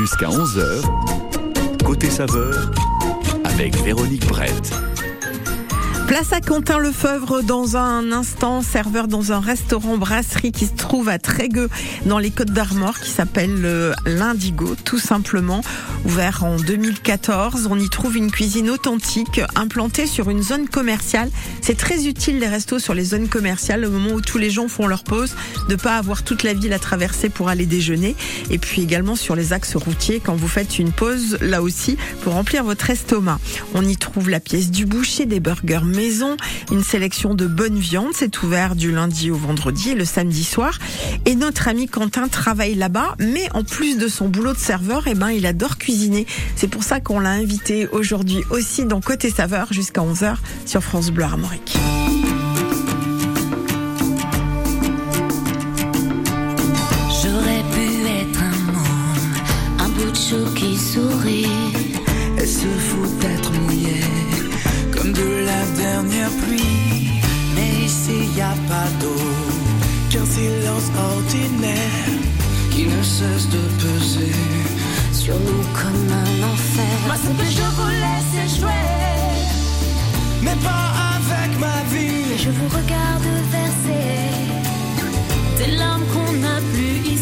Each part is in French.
Jusqu'à 11h, côté saveur, avec Véronique Brett. Place à Quentin Lefebvre dans un instant, serveur dans un restaurant brasserie qui se trouve à Trégueux dans les Côtes d'Armor qui s'appelle euh, l'Indigo tout simplement, ouvert en 2014. On y trouve une cuisine authentique implantée sur une zone commerciale. C'est très utile les restos sur les zones commerciales au moment où tous les gens font leur pause, de pas avoir toute la ville à traverser pour aller déjeuner et puis également sur les axes routiers quand vous faites une pause là aussi pour remplir votre estomac. On y trouve la pièce du boucher, des burgers maison, une sélection de bonnes viandes. C'est ouvert du lundi au vendredi et le samedi soir. Et notre ami Quentin travaille là-bas, mais en plus de son boulot de serveur, eh ben, il adore cuisiner. C'est pour ça qu'on l'a invité aujourd'hui aussi dans Côté Saveur jusqu'à 11h sur France Bleu Armorique. J'aurais pu être un môme, un bout de chou qui sourit. Elle se fout d'être mouillée comme de la dernière pluie. Mais ici y a pas d'eau qu'un silence ordinaire qui ne cesse de peser. Sur nous comme un enfer. Moi, ce que je vous laisse jouer, mais pas avec ma vie. Je vous regarde verser des larmes qu'on n'a plus ici.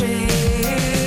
Ricochets.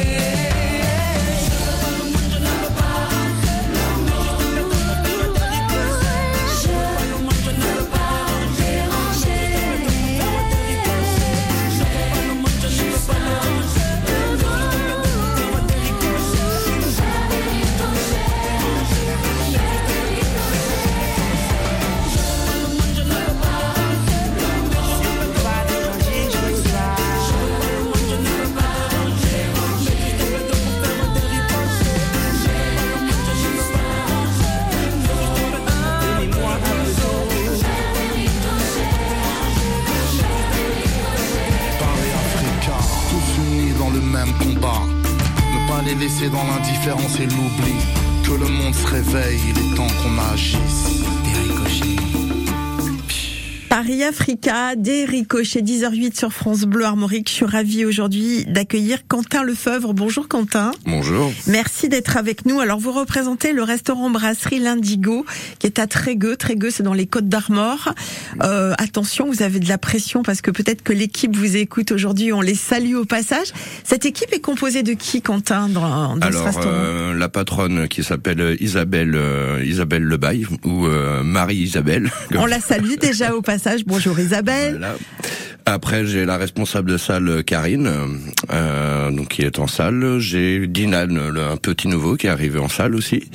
Des ricochets 10h08 sur France Bleu Armorique. Je suis ravie aujourd'hui d'accueillir Quentin Lefebvre. Bonjour Quentin. Bonjour. Merci d'être avec nous. Alors vous représentez le restaurant brasserie L'Indigo qui est à Trégueux. Trégueux c'est dans les Côtes d'Armor. Euh, attention, vous avez de la pression parce que peut-être que l'équipe vous écoute aujourd'hui. On les salue au passage. Cette équipe est composée de qui Quentin dans, dans ce Alors, restaurant euh, la patronne qui s'appelle Isabelle euh, Isabelle Lebaille ou euh, Marie Isabelle. On la salue déjà au passage. Bonjour Isabelle. Après, j'ai la responsable de salle Karine, euh, donc qui est en salle. J'ai Dinan, un petit nouveau qui est arrivé en salle aussi.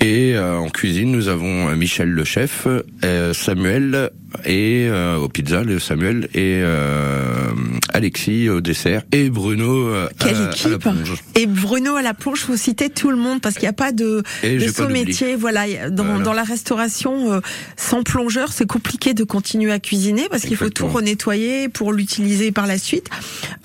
Et euh, en cuisine, nous avons euh, Michel le chef, euh, Samuel et euh, au pizza, le Samuel et euh, Alexis au dessert et Bruno euh, Quelle à, à la plonge. Et Bruno à la plonge, faut citer tout le monde parce qu'il n'y a pas de, Et de pas métier. Voilà, dans, Voilà. dans la restauration, euh, sans plongeur, c'est compliqué de continuer à cuisiner parce qu'il faut tout renettoyer pour l'utiliser par la suite.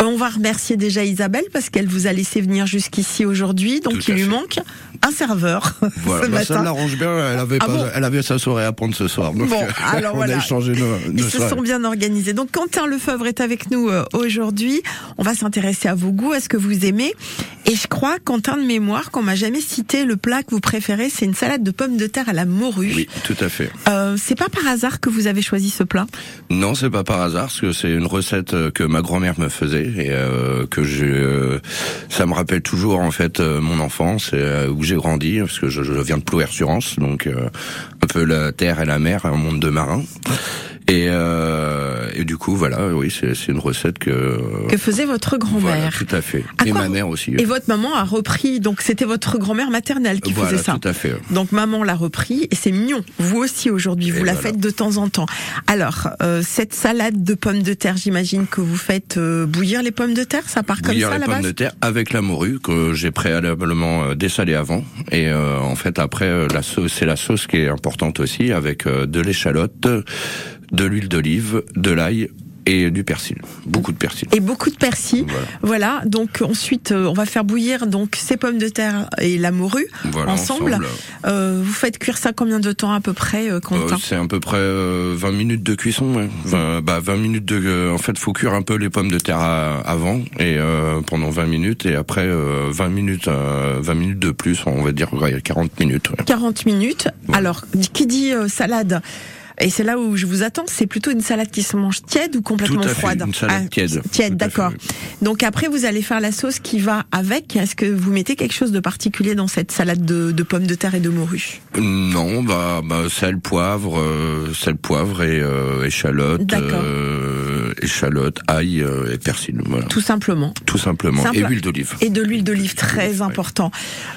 Euh, on va remercier déjà Isabelle parce qu'elle vous a laissé venir jusqu'ici aujourd'hui, donc Tout il lui fait. manque un serveur Voilà, ce bah, ça l'arrange bien. Elle avait, Ah pas, bon elle avait sa soirée à prendre ce soir. Donc, Bon, euh, alors on voilà. a échangé nos, Ils se sont bien organisés. Donc Quentin Lefebvre est avec nous euh, aujourd'hui. On va s'intéresser à vos goûts, à ce que vous aimez. Et je crois, Quentin de mémoire, qu'on m'a jamais cité le plat que vous préférez, c'est une salade de pommes de terre à la morue. Oui, tout à fait. Euh, c'est pas par hasard que vous avez choisi ce plat? Non, c'est pas par hasard, parce que c'est une recette euh, que ma grand-mère me faisait et euh, que j'ai. euh, ça me rappelle toujours en fait mon enfance et où j'ai grandi, parce que je, viens de Plouer-sur-Anse, donc euh, un peu la terre et la mer, un monde de marins. Et, euh, et du coup, voilà, oui, c'est une recette que. que faisait votre Voilà, grand-mère. tout à fait. À et ma mère aussi. Et votre maman a repris, donc c'était votre grand-mère maternelle qui voilà, faisait ça. tout à fait. Donc maman l'a repris et c'est mignon. Vous aussi aujourd'hui, vous Et la voilà. faites de temps en temps. Alors euh, cette salade de pommes de terre, j'imagine que vous faites euh, bouillir les pommes de terre, ça part comme ça les la pommes base. de terre avec la morue que j'ai préalablement euh, dessalée avant. Et euh, en fait, après, euh, la sauce, c'est la sauce qui est importante aussi, avec euh, de l'échalote, de l'huile d'olive, de l'ail et du persil. Beaucoup de persil. Et beaucoup de persil. Voilà. Voilà. Donc ensuite, euh, on va faire bouillir donc ces pommes de terre et la morue Voilà, ensemble. ensemble. Euh, vous faites cuire ça combien de temps à peu près, euh, Euh, Quentin c'est à peu près euh, 20 minutes de cuisson. Ouais. 20, bah, 20 minutes de. euh, en fait, faut cuire un peu les pommes de terre à- avant et euh, pendant 20 minutes et après euh, 20 minutes, euh, 20 minutes de plus, on va dire ouais, 40 minutes. ouais. 40 minutes. Ouais. Alors, qui dit euh, salade et c'est là où je vous attends, c'est plutôt une salade qui se mange tiède ou complètement Tout à fait, froide une salade Ah, tiède. Tiède, d'accord. Donc après, vous allez faire la sauce qui va avec. Est-ce que vous mettez quelque chose de particulier dans cette salade de, de pommes de terre et de morue Non, bah, bah sel, poivre, euh, sel, poivre et euh, échalote, D'accord. euh, échalote, ail euh, et persil. Voilà, tout, Tout simplement. simplement. Simple. Et huile d'olive. Et de l'huile d'olive, très important.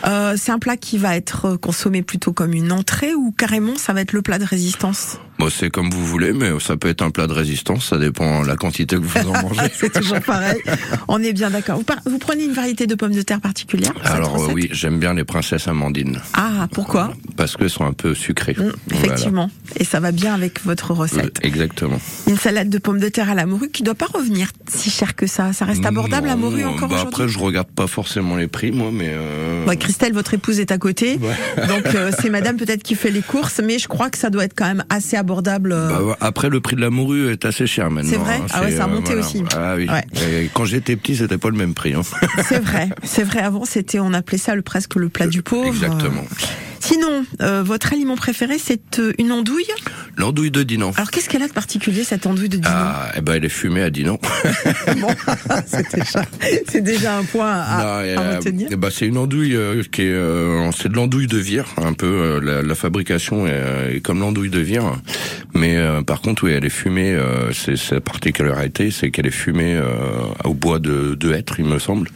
Euh, c'est un plat qui va être consommé plutôt comme une entrée ou carrément ça va être le plat de résistance? Bon, c'est comme vous voulez, mais ça peut être un plat de résistance. Ça dépend de la quantité que vous en mangez. C'est toujours pareil. On est bien d'accord. Vous, par- vous prenez une variété de pommes de terre particulière Alors euh, oui, j'aime bien les princesses amandines Ah, pourquoi parce qu'elles sont un peu sucrées. Mm, Voilà. Effectivement. Et ça va bien avec votre Euh, recette. Exactement. Une salade de pommes de terre à la morue qui doit pas revenir si cher que ça. Ça reste abordable la Non, morue encore bah, Après, je regarde pas forcément les prix, moi, mais. Euh... Christelle, votre épouse est à côté, Ouais. donc euh, c'est Madame peut-être qui fait les courses, mais je crois que ça doit être quand même assez abordable. Euh. Bah, après, le prix de la morue est assez cher maintenant. C'est vrai hein. Ah ouais, ça a euh, monté voilà. aussi. Ah oui. Ouais. Et quand j'étais petit, c'était pas le même prix. Hein. C'est vrai, c'est vrai. Avant, c'était, on appelait ça le presque le plat du pauvre. Exactement. Sinon, euh, votre aliment préféré, c'est euh, une andouille? L'andouille de Dinan. Alors, qu'est-ce qu'elle a de particulier cette andouille de Dinan? Ah, eh ben, elle est fumée à Dinan. Bon, c'est déjà, déjà un point à, Non, à retenir. eh ben, c'est une andouille euh, qui est, euh, c'est de l'andouille de vire, un peu. euh, la, la fabrication est, euh, est comme l'andouille de vire, mais euh, par contre, oui, elle est fumée. euh, c'est sa particularité, c'est qu'elle est fumée euh, au bois de, de hêtre, il me semble,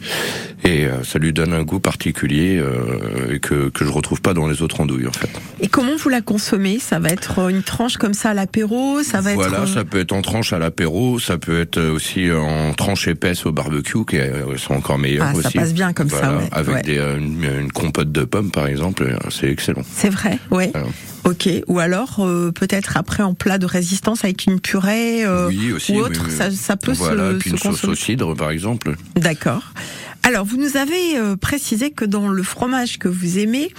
et euh, ça lui donne un goût particulier euh, que que je retrouve pas dans les en fait. Et comment vous la consommez? Ça va être une tranche comme ça à l'apéro Ça va Voilà, être. euh, ça peut être en tranche à l'apéro, ça peut être aussi en tranche épaisse au barbecue, qui euh, sont encore meilleures Ah, ça passe bien comme ça, ouais. Avec Ouais. Des, euh, une, une compote de pommes, par exemple, euh, c'est excellent. C'est vrai, ouais. Voilà. Ok. Ou alors euh, peut-être après en plat de résistance avec une purée euh, oui, aussi. ou autre. oui. Ça, ça peut voilà, se, puis se une sauce consommer. au cidre, par exemple. D'accord. Alors, vous nous avez euh, précisé que dans le fromage que vous aimez,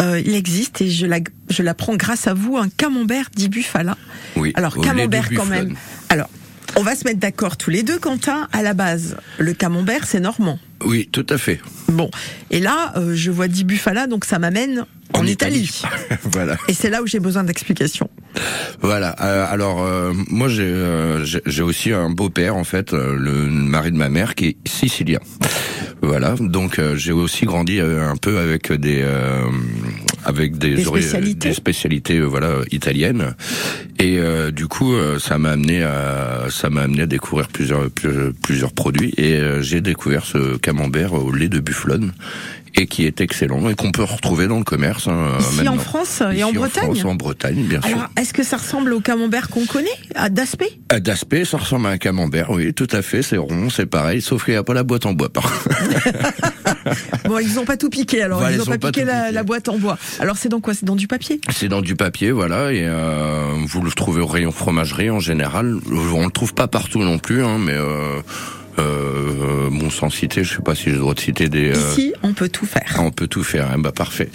euh, il existe, et je la, je l'apprends grâce à vous, un camembert d'Ibufala. Oui. Alors, de camembert quand même. Alors, on va se mettre d'accord tous les deux, Quentin. À la base, le camembert, c'est normand. Oui, tout à fait. Bon. Et là, euh, je vois d'Ibufala, donc ça m'amène en, Italie. voilà. Et c'est là où j'ai besoin d'explications. Voilà. euh, alors euh, moi j'ai euh, j'ai j'ai aussi un beau-père en fait, le mari de ma mère qui est sicilien. Voilà. Donc j'ai aussi grandi un peu avec des euh, avec des, spécialités. des spécialités euh, voilà italiennes. Et euh, du coup, euh, ça m'a amené à ça m'a amené à découvrir plusieurs plusieurs, plusieurs produits. Et euh, j'ai découvert ce camembert au lait de bufflone et qui est excellent et qu'on peut retrouver dans le commerce hein, Ici maintenant. en France et Ici en Bretagne France, en Bretagne, bien sûr. Alors, est-ce que ça ressemble au camembert qu'on connaît, à d'aspect Euh, D'aspect, ça ressemble à un camembert, oui, tout à fait, c'est rond, c'est pareil, sauf qu'il n'y a pas la boîte en bois. Bon, ils n'ont pas tout piqué, alors Voilà, ils n'ont pas la, piqué. la boîte en bois. Alors c'est dans quoi? C'est dans du papier? C'est dans du papier, voilà, et euh, vous le trouvez au rayon fromagerie en général. On le trouve pas partout non plus, hein, mais euh, euh, bon, sans citer, je sais pas si j'ai le droit de citer des. euh, Ici, on peut tout faire. ah, on peut tout faire, hein, bah parfait.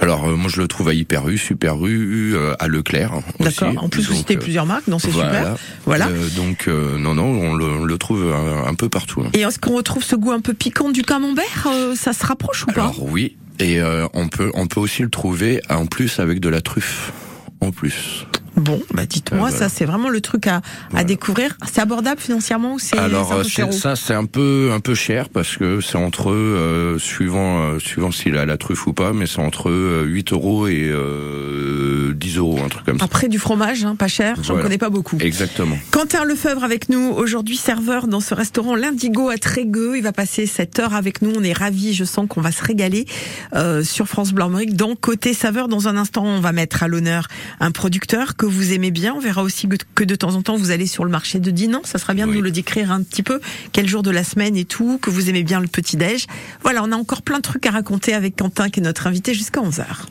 Alors euh, moi je le trouve à Hyper U, Super U, euh, à Leclerc. D'accord. En plus, vous Donc, citez euh, plusieurs marques, donc c'est voilà. super. Voilà. Euh, donc euh, non non, on le, on le trouve un, un peu partout. hein. Et est-ce qu'on retrouve ce goût un peu piquant du camembert Euh, Ça se rapproche ou pas Alors oui, et euh, on peut on peut aussi le trouver en plus avec de la truffe. En plus. Bon, bah dites-moi, Euh, voilà. ça c'est vraiment le truc à, à Voilà. découvrir. C'est abordable financièrement ou c'est Alors euh, peu c'est- cher ça c'est un peu un peu cher parce que c'est entre euh, suivant euh, suivant s'il a la truffe ou pas, mais c'est entre euh, 8 euros et euh, 10 euros un truc comme ça. Après du fromage, hein, pas cher, j'en Voilà. connais pas beaucoup. Exactement. Quentin Lefebvre avec nous, aujourd'hui serveur dans ce restaurant L'Indigo à Trégueux. Il va passer cette heure avec nous. On est ravis, je sens qu'on va se régaler euh, sur France Blanc. Dans Côté Saveur, dans un instant, on va mettre à l'honneur un producteur que vous aimez bien. On verra aussi que- de temps en temps, vous allez sur le marché de Dinan. Ça sera bien de nous le décrire un petit peu. Quel jour de la semaine et tout, que vous aimez bien le petit-déj. Voilà, on a encore plein de trucs à raconter avec Quentin, qui est notre invité jusqu'à 11h.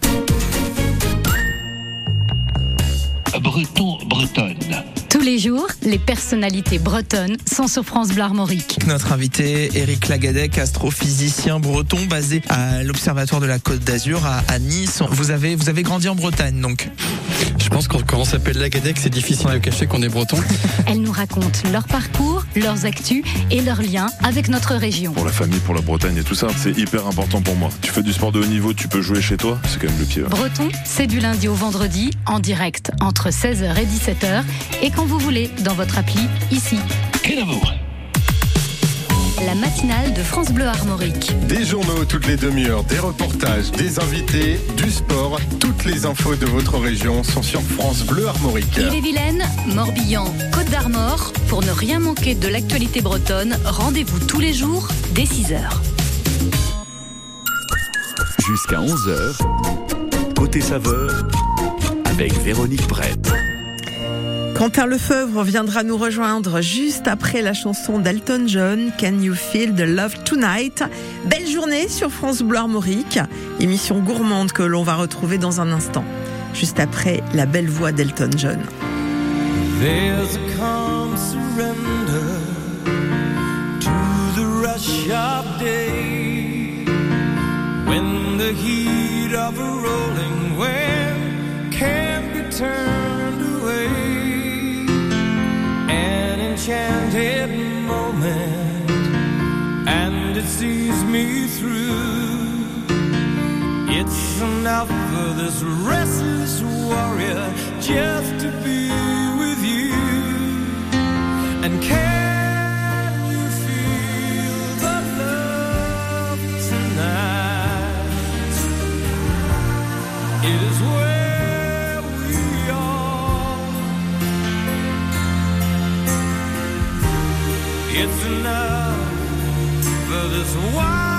Breton, bretonne. Tous les jours, les personnalités bretonnes sont sur France Bleu Armorique. Notre invité, Eric Lagadec, astrophysicien breton basé à l'Observatoire de la Côte d'Azur à, Nice. Vous avez, vous avez grandi en Bretagne donc Je pense que quand on s'appelle Lagadec, c'est difficile de cacher qu'on est breton. Elles nous racontent leur parcours, leurs actus et leurs liens avec notre région. Pour la famille, pour la Bretagne et tout ça, c'est hyper important pour moi. Tu fais du sport de haut niveau, tu peux jouer chez toi, c'est quand même le pied. Breton, c'est du lundi au vendredi, en direct entre 16h et 17h, et quand vous voulez, dans votre appli, ici. Quel amour La matinale de France Bleu Armorique. Des journaux toutes les demi-heures, des reportages, des invités, du sport. Toutes les infos de votre région sont sur France Bleu Armorique. Ille-et-Vilaine, Morbihan, Côte d'Armor. Pour ne rien manquer de l'actualité bretonne, rendez-vous tous les jours dès 6h. Jusqu'à 11h, côté saveur, avec Véronique Brett. Quentin Lefebvre viendra nous rejoindre juste après la chanson d'Elton John, Can You Feel the Love Tonight? Belle journée sur France Bleu Armorique, émission gourmande que l'on va retrouver dans un instant, juste après la belle voix d'Elton John. There's a calm surrender to the rush of day when the heat of a rolling wave can't be turned away. An enchanted moment, and it sees me through. It's enough for this restless warrior just to be with you. And can It's enough for this wide-eyed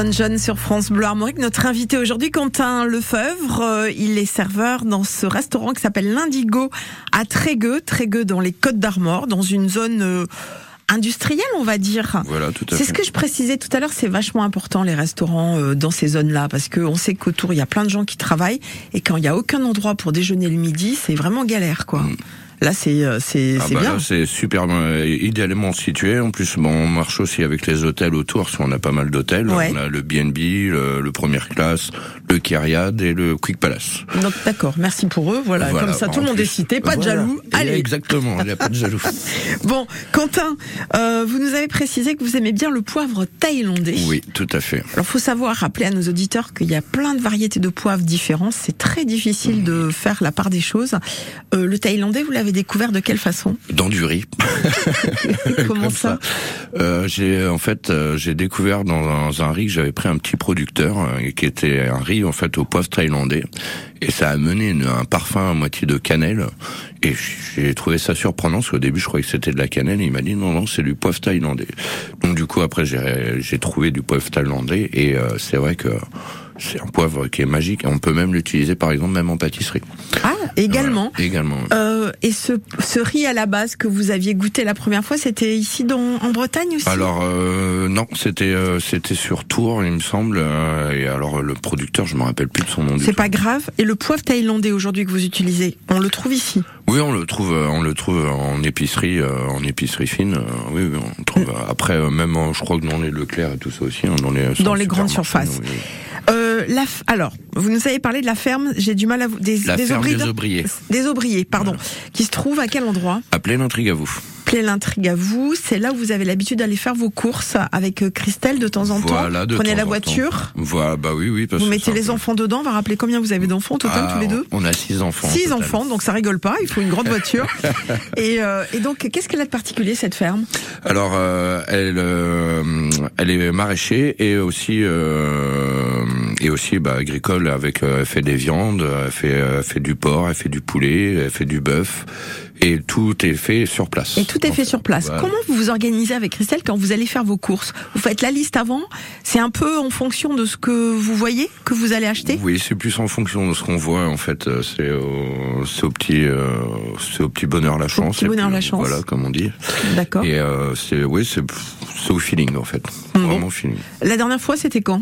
Elton John sur France Bleu Armorique. Notre invité aujourd'hui, Quentin Lefebvre, euh, il est serveur dans ce restaurant qui s'appelle l'Indigo à Trégueux, Trégueux dans les Côtes d'Armor, dans une zone euh, industrielle, on va dire. Voilà, tout à C'est ce que je précisais tout à l'heure, c'est vachement important les restaurants euh, dans ces zones-là parce qu'on sait qu'autour il y a plein de gens qui travaillent et quand il y a aucun endroit pour déjeuner le midi, c'est vraiment galère quoi. Là c'est euh, c'est Ah bah bien. c'est super euh, idéalement situé. En plus, bon, on marche aussi avec les hôtels autour, parce qu'on a pas mal d'hôtels. Ouais. On a le B&B, le, le première classe, le Kyriad et le Quick Palace. Donc d'accord, merci pour eux. Voilà, Voilà, comme ça tout le monde plus. est cité, pas de jaloux. Allez. Exactement, il n'y a pas de jaloux. Bon, Quentin, euh, vous nous avez précisé que vous aimez bien le poivre thaïlandais. Oui, tout à fait. Alors, faut savoir rappeler à nos auditeurs qu'il y a plein de variétés de poivres différents. C'est très difficile de faire la part des choses. Euh, le thaïlandais, vous l'avez découvert de quelle façon? Dans du riz. Comment Comme ça, Euh, J'ai en fait euh, j'ai découvert dans un, un riz que j'avais pris un petit producteur euh, qui était un riz en fait au poivre thaïlandais et ça a amené une- un parfum à moitié de cannelle et j'ai trouvé ça surprenant parce qu'au début je croyais que c'était de la cannelle et il m'a dit non non c'est du poivre thaïlandais. Donc du coup après j'ai trouvé du poivre thaïlandais et c'est vrai que c'est un poivre qui est magique et on peut même l'utiliser par exemple même en pâtisserie. Ah, également. Voilà, également. Euh, et ce, ce riz à la base que vous aviez goûté la première fois, c'était ici dans, en Bretagne aussi? Alors euh, non, c'était euh, c'était sur Tours, il me semble. et alors le producteur, je me rappelle plus de son nom. C'est tout. pas grave. Et le poivre thaïlandais aujourd'hui que vous utilisez, on le trouve ici? Oui, on le trouve, on le trouve en épicerie, en épicerie fine. oui, oui, on le trouve. Après, même, je crois que dans les Leclerc et tout ça aussi, hein, dans les Dans les grandes surfaces. oui. Euh, la f- alors, vous nous avez parlé de la ferme. J'ai du mal à vous. Des, La ferme des de- Aubriers. Des aubriers, pardon. Qui se trouve à quel endroit? Appelez l'intrigue à vous. Plaît l'intrigue à vous. C'est là où vous avez l'habitude d'aller faire vos courses avec euh, Christelle de temps en Voilà, temps. de Prenez temps la voiture. Voilà, bah oui, oui. Parce Vous mettez les peu- enfants dedans. On va rappeler combien vous avez d'enfants au total Ah, tous les deux On a six enfants. Six enfants, donc ça rigole pas. Il faut une grande voiture. et, euh, et donc, qu'est-ce qu'elle a de particulier cette ferme? Alors, euh, elle, euh, elle est maraîcher et aussi et aussi bah, agricole. Avec, elle fait des viandes, elle fait, elle fait du porc, elle fait du poulet, elle fait du bœuf et tout est fait sur place. Et tout est fait sur place. Voilà. Comment vous vous organisez avec Christelle quand vous allez faire vos courses? Vous faites la liste avant? C'est un peu en fonction de ce que vous voyez que vous allez acheter? Oui, c'est plus en fonction de ce qu'on voit. En fait, euh, c'est au, c'est au petit, euh, c'est au petit bonheur la chance. petit et bonheur puis, la chance. Voilà, comme on dit. D'accord. Et euh, c'est, oui, c'est, au feeling en fait. Bon. Vraiment au feeling. La dernière fois, c'était quand?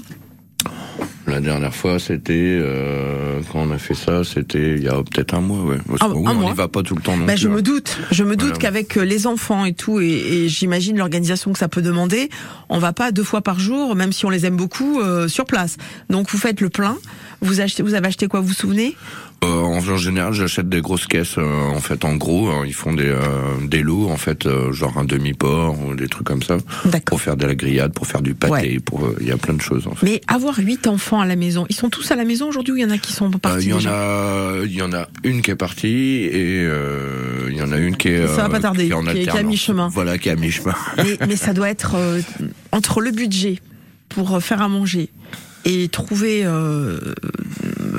La dernière fois, c'était euh, quand on a fait ça, c'était il y a peut-être un mois, ouais. Parce Ah, oui, un on n'y va pas tout le temps non Bah, plus, je hein. me doute, je me doute Voilà. qu'avec euh, les enfants et tout, et, et j'imagine l'organisation que ça peut demander, on va pas deux fois par jour, même si on les aime beaucoup, euh, sur place. Donc vous faites le plein. Vous achetez, vous avez acheté quoi Vous vous souvenez? Euh, en, général, j'achète des grosses caisses. euh, en fait, en gros, hein, ils font des euh, des lots, en fait, euh, genre un demi porc ou des trucs comme ça, pour faire de la grillade, pour faire du pâté, pour il y a plein de choses. En fait. Mais avoir huit enfants à la maison, ils sont tous à la maison aujourd'hui ou il y en a qui sont partis Il y en a, il y en a une qui est partie et il y en a une qui est. Ça va pas tarder, qui est en qui est- qui est à mi-chemin. Voilà, qui est à mi-chemin. mais, mais ça doit être entre le budget pour faire à manger et trouver euh,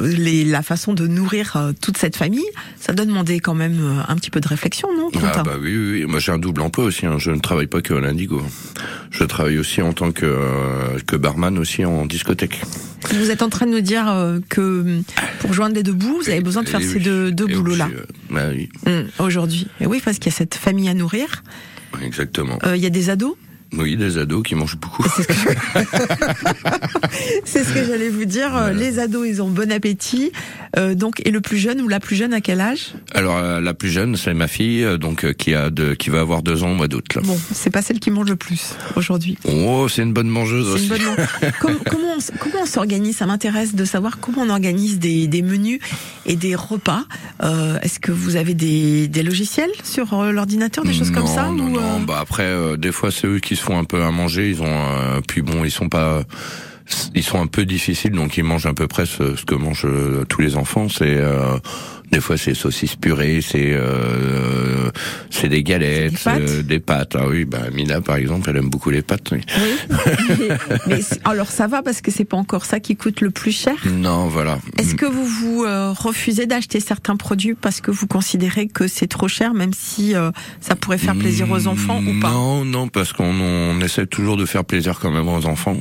les, la façon de nourrir euh, toute cette famille, ça doit demander quand même euh, un petit peu de réflexion, non Ah Quentin? bah oui, oui, oui. moi j'ai un double emploi aussi. Hein. Je ne travaille pas que à l'Indigo. Je travaille aussi en tant que que barman aussi en discothèque. Vous êtes en train de nous dire que pour joindre les deux bouts, vous avez besoin de faire Et ces oui. deux, deux boulots-là bah oui, Hum, aujourd'hui. Et oui, parce qu'il y a cette famille à nourrir. exactement. Il y a des ados. Oui, des ados qui mangent beaucoup. C'est ce que j'allais vous dire. Les ados, ils ont bon appétit. Euh, donc, et le plus jeune ou la plus jeune, à quel âge? Alors euh, la plus jeune, c'est ma fille, euh, donc qui a de, qui va avoir deux ans au mois d'août. Bon, c'est pas celle qui mange le plus aujourd'hui. Oh, c'est une bonne mangeuse aussi. une bonne man- Com- comment on, s- comment on s'organise? Ça m'intéresse de savoir comment on organise des, des menus et des repas. Euh, Est-ce que vous avez des, des logiciels sur l'ordinateur, des choses comme ça Non, ou, non. Bah après, euh, des fois, c'est eux qui se font un peu à manger. Ils ont, euh, puis bon, ils sont pas, ils sont un peu difficiles, donc ils mangent à peu près ce, ce que mangent euh, tous les enfants. C'est euh, des fois c'est saucisses purées, c'est euh, c'est des galettes, des pâtes euh, des pâtes. Ah oui, bah Mina par exemple, elle aime beaucoup les pâtes. oui. mais, mais alors ça va parce que c'est pas encore ça qui coûte le plus cher? Non, voilà. Est-ce que vous vous euh, refusez d'acheter certains produits parce que vous considérez que c'est trop cher, même si euh, ça pourrait faire plaisir aux enfants ou pas? Non, non, parce qu'on on essaie toujours de faire plaisir quand même aux enfants.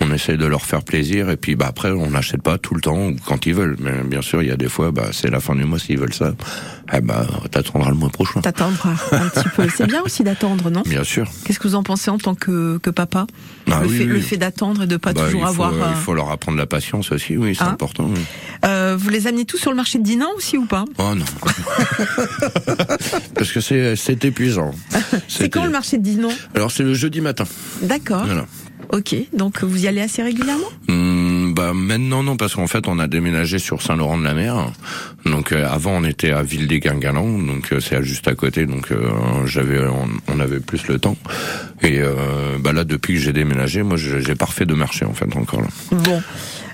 On essaie de leur faire plaisir et puis bah après on n'achète pas tout le temps ou quand ils veulent. Mais bien sûr, il y a des fois, bah c'est la fin du mois s'ils veulent ça. Eh bah t'attendras le mois prochain. T'attendras un petit peu. C'est bien aussi d'attendre, non? Bien sûr. Qu'est-ce que vous en pensez en tant que, que papa? Ah le, oui, fait, oui. le fait d'attendre et de pas Bah, toujours il faut, avoir. euh, Il faut leur apprendre la patience aussi, oui, c'est Hein? important. oui. euh, vous les amenez tous sur le marché de Dinan aussi ou pas? Oh non. Parce que c'est c'est épuisant. C'est quand le marché de Dinan? Alors c'est le jeudi matin. D'accord. Voilà. Ok, donc vous y allez assez régulièrement? Hum, bah maintenant non parce qu'en fait on a déménagé sur Saint-Laurent-de-la-Mer. Donc euh, avant on était à Ville des Guingalans, donc euh, c'est juste à côté, donc euh, j'avais on, on avait plus le temps. Et euh, bah là depuis que j'ai déménagé, moi j'ai j'ai pas refait de marché en fait encore là. Bon.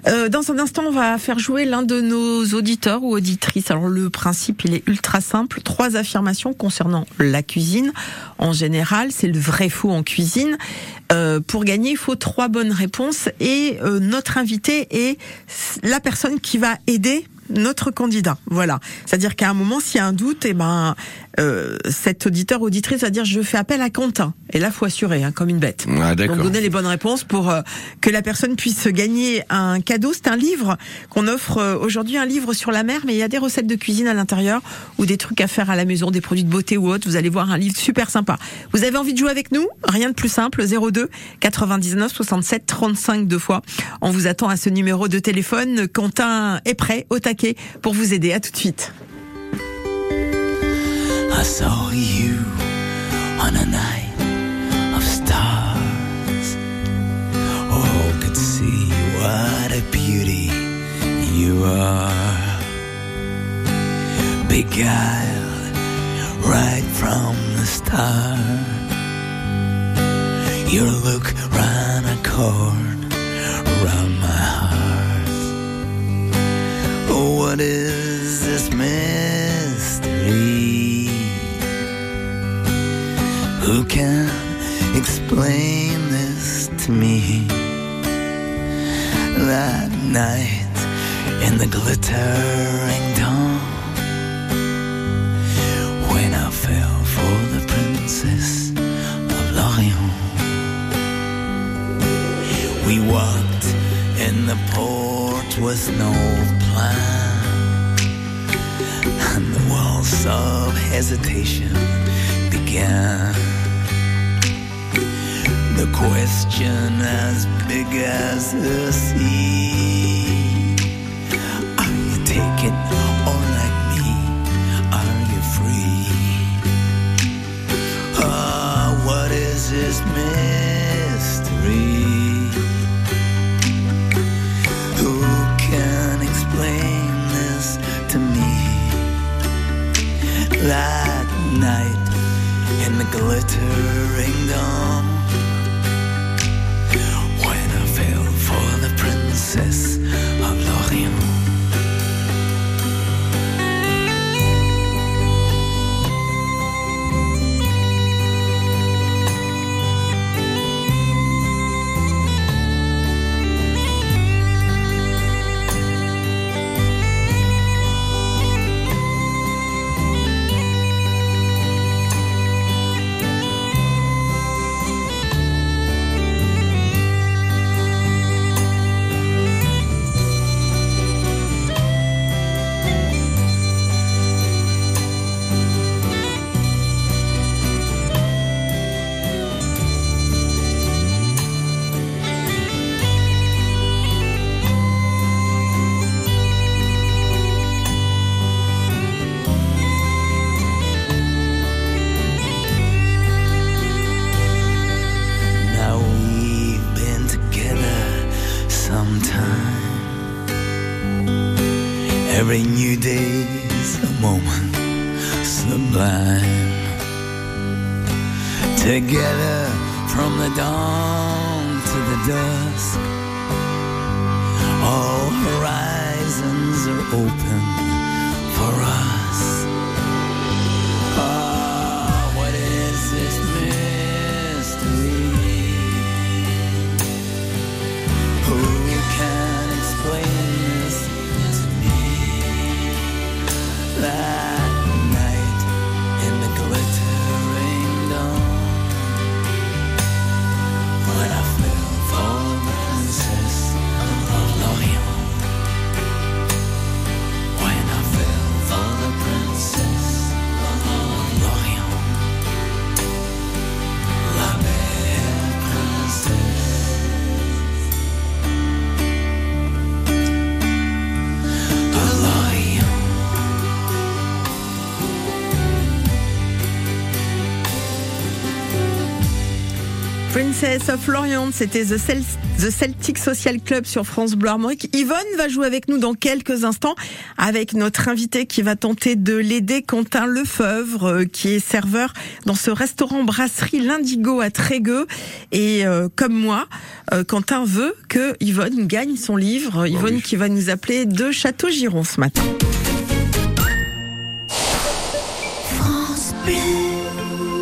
Euh, dans un instant, on va faire jouer l'un de nos auditeurs ou auditrices. Alors le principe, il est ultra simple. Trois affirmations concernant la cuisine. En général, c'est le vrai faux en cuisine. Euh, pour gagner, il faut trois bonnes réponses. Et euh, notre invité est la personne qui va aider notre candidat. Voilà. C'est-à-dire qu'à un moment, s'il y a un doute, eh ben, euh, cet auditeur auditrice va dire je fais appel à Quentin. Et là, faut assurer, hein, comme une bête. Ah. Donc donner les bonnes réponses pour euh, que la personne puisse gagner un cadeau. C'est un livre qu'on offre euh, aujourd'hui, un livre sur la mer, mais il y a des recettes de cuisine à l'intérieur ou des trucs à faire à la maison, des produits de beauté ou autres. Vous allez voir un livre super sympa. Vous avez envie de jouer avec nous? Rien de plus simple. 02 99 67 35 deux fois. On vous attend à ce numéro de téléphone. Quentin est prêt, au taquet, pour vous aider. À tout de suite. Saw you on a night of stars. All could see what a beauty you are. Beguiled right from the start. Your look ran a cord around my heart. Oh, what is this mystery? Who can explain this to me? That night in the glittering dawn, when I fell for the princess of Lorient. We walked in the port with no plan, and the walls of hesitation began. The question as big as the sea. Are you taken or like me? Are you free? Ah, what is this mystery? Princess of Lorient, c'était The, Cel- The Celtic Social Club sur France Bleu Armorique. Yvonne va jouer avec nous dans quelques instants avec notre invité qui va tenter de l'aider, Quentin Lefeuvre, euh, qui est serveur dans ce restaurant brasserie L'Indigo à Trégueux. Et euh, comme moi, euh, Quentin veut que Yvonne gagne son livre. Yvonne qui va nous appeler de Château-Giron ce matin.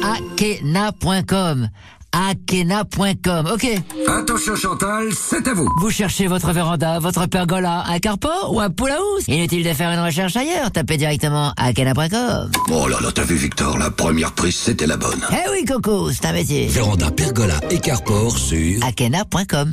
Akena.com. Akena.com. Ok. Attention Chantal, c'est à vous. Vous cherchez votre véranda, votre pergola, un carport ou un pool house Inutile de faire une recherche ailleurs. Tapez directement Akena.com. Oh là là, t'as vu Victor, la première prise c'était la bonne. Eh oui, Coco, c'est un métier. Véranda, pergola et carport sur... Akena.com.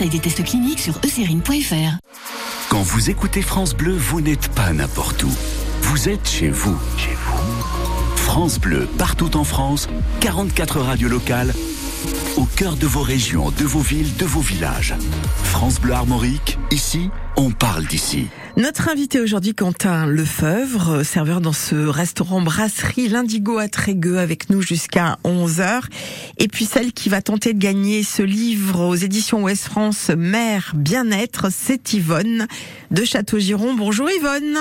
Des tests cliniques sur eucérine.fr. Quand vous écoutez France Bleu, vous n'êtes pas n'importe où. Vous êtes chez vous. Chez vous. France Bleu, partout en France, 44 radios locales, au cœur de vos régions, de vos villes, de vos villages. France Bleu Armorique, ici, on parle d'ici. Notre invité aujourd'hui, Quentin Lefeuvre, euh, serveur dans ce restaurant brasserie L'Indigo à Trégueux avec nous jusqu'à 11h. Et puis celle qui va tenter de gagner ce livre aux éditions Ouest France, Mère Bien-être, c'est Yvonne de Château-Giron. Bonjour Yvonne.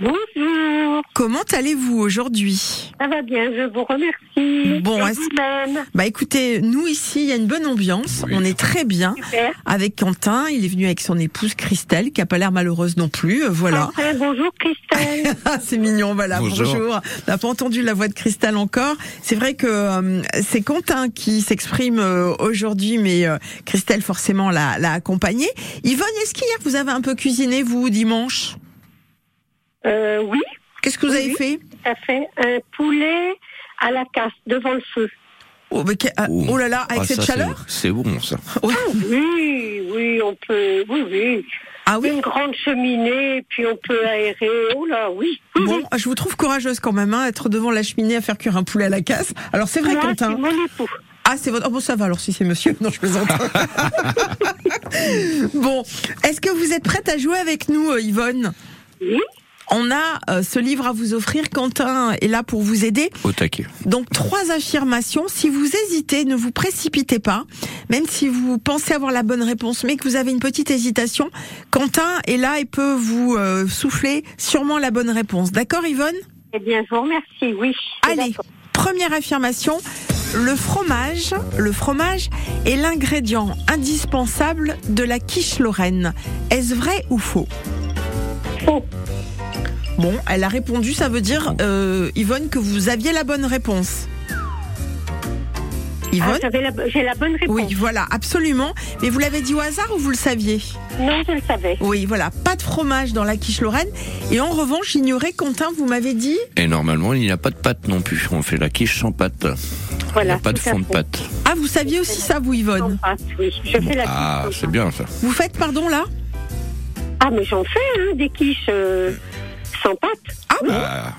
Bonjour. Comment allez-vous aujourd'hui? Ça va bien, je vous remercie. Bon, est-ce- vous-même? Bah écoutez, nous ici, il y a une bonne ambiance. On est très bien Super. avec Quentin. Il est venu avec son épouse Christelle, qui a pas l'air malheureuse non plus. Euh, Voilà. Enfin, bonjour Christelle. Ah, c'est mignon, voilà. Bonjour. Bonjour. On n'a pas entendu la voix de Christelle encore. C'est vrai que euh, c'est Quentin qui s'exprime euh, aujourd'hui, mais euh, Christelle forcément l'a, l'a accompagné. Yvonne, est-ce qu'hier vous avez un peu cuisiné vous dimanche? Euh, oui. Qu'est-ce que vous Oui, avez fait Ça fait un poulet à la casse devant le feu. oh, mais que- ah, oh là là, avec Ah, cette ça, chaleur C'est bon ça. Oui, oui, on peut. Oui, oui. Ah oui Une grande cheminée, puis on peut aérer. Oh là, oui. Bon, je vous trouve courageuse quand même, hein, être devant la cheminée à faire cuire un poulet à la casse. Alors c'est vrai, Moi, Quentin. c'est mon époux. Ah, c'est votre. Oh bon, ça va. Alors si c'est monsieur, non, je plaisante. bon, est-ce que vous êtes prête à jouer avec nous, euh, Yvonne? Oui. On a euh, ce livre à vous offrir. Quentin est là pour vous aider. Au taquet. Donc trois affirmations. Si vous hésitez, ne vous précipitez pas. Même si vous pensez avoir la bonne réponse, mais que vous avez une petite hésitation, Quentin est là et peut vous euh, souffler sûrement la bonne réponse. D'accord, Yvonne? Eh bien, je vous remercie, oui. Allez, première affirmation. Le fromage, le fromage est l'ingrédient indispensable de la quiche lorraine. Est-ce vrai ou faux? Faux. Bon, elle a répondu, ça veut dire, euh, Yvonne, que vous aviez la bonne réponse. Yvonne Ah, la- J'ai la bonne réponse. Oui, voilà, absolument. Mais vous l'avez dit au hasard ou vous le saviez Non, je le savais. Oui, voilà, pas de fromage dans la quiche Lorraine. Et en revanche, j'ignorais, Quentin, vous m'avez dit Et normalement, il n'y a pas de pâte non plus. On fait la quiche sans pâte. il Voilà, n'y a pas de fond de pâte. Ah, vous saviez aussi ça, vous, Yvonne Ah, oui, je fais la Ah, quiche. c'est bien ça. Vous faites, pardon, là Ah, mais j'en fais, hein, des quiches euh, sans pâte. Ah oui Ah,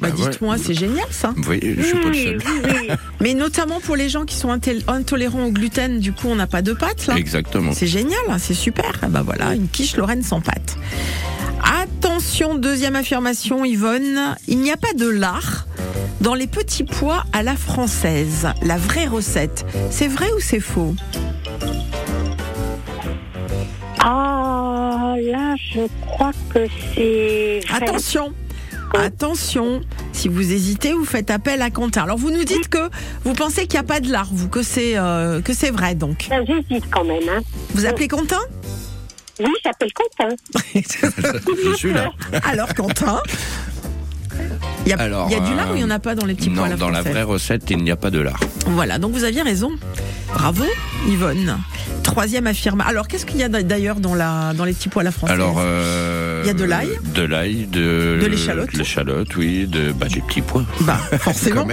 Bah, bah ouais. dites-moi, c'est génial, ça. Voyez, je suis pas le Oui, seul. oui, oui. Mais notamment pour les gens qui sont intolérants au gluten, du coup, on n'a pas de pâte, là. Exactement. C'est génial, hein, c'est super. Ah Bah voilà, une quiche Lorraine sans pâte. Attention, deuxième affirmation, Yvonne. Il n'y a pas de lard dans les petits pois à la française. La vraie recette. C'est vrai ou c'est faux? Là, je crois que c'est. Attention Attention, si vous hésitez, vous faites appel à Quentin. Alors vous nous dites que vous pensez qu'il n'y a pas de lard, vous, que c'est euh, que c'est vrai donc. Ben, J'hésite quand même. Hein. Vous appelez Quentin? Oui, j'appelle Quentin. Je suis là. Alors Quentin? Il y, a, Alors, il y a du euh, lard ou il n'y en a pas dans les petits pois à Non, la dans la vraie recette, il n'y a pas de lard. Voilà, donc vous aviez raison. Bravo, Yvonne. Troisième affirmation. Alors, qu'est-ce qu'il y a d'ailleurs dans, la, dans les petits pois à la française? Alors, euh, Il y a de l'ail? De l'ail, de, De l'échalote de l'échalote, oui, de, bah, des petits pois. Bah, forcément.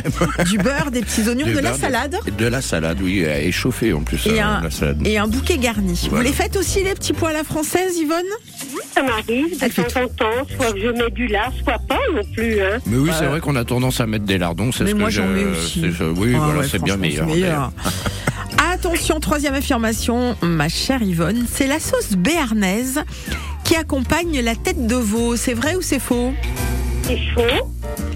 Du beurre, des petits oignons, Du de la salade? De la salade, oui, euh, échauffée en plus, et euh, un, la salade. et un bouquet garni. Voilà. Vous les faites aussi, les petits pois à la française, Yvonne? Ça m'arrive de temps en temps, soit je mets du lard, soit pas non plus. Hein. Mais oui, c'est vrai qu'on a tendance à mettre des lardons, c'est Mais ce moi, que j'en je- mets aussi. c'est- Oui, Ah voilà, ouais, c'est bien meilleur. Attention, troisième affirmation, ma chère Yvonne, c'est la sauce béarnaise qui accompagne la tête de veau. C'est vrai ou c'est faux? C'est chaud.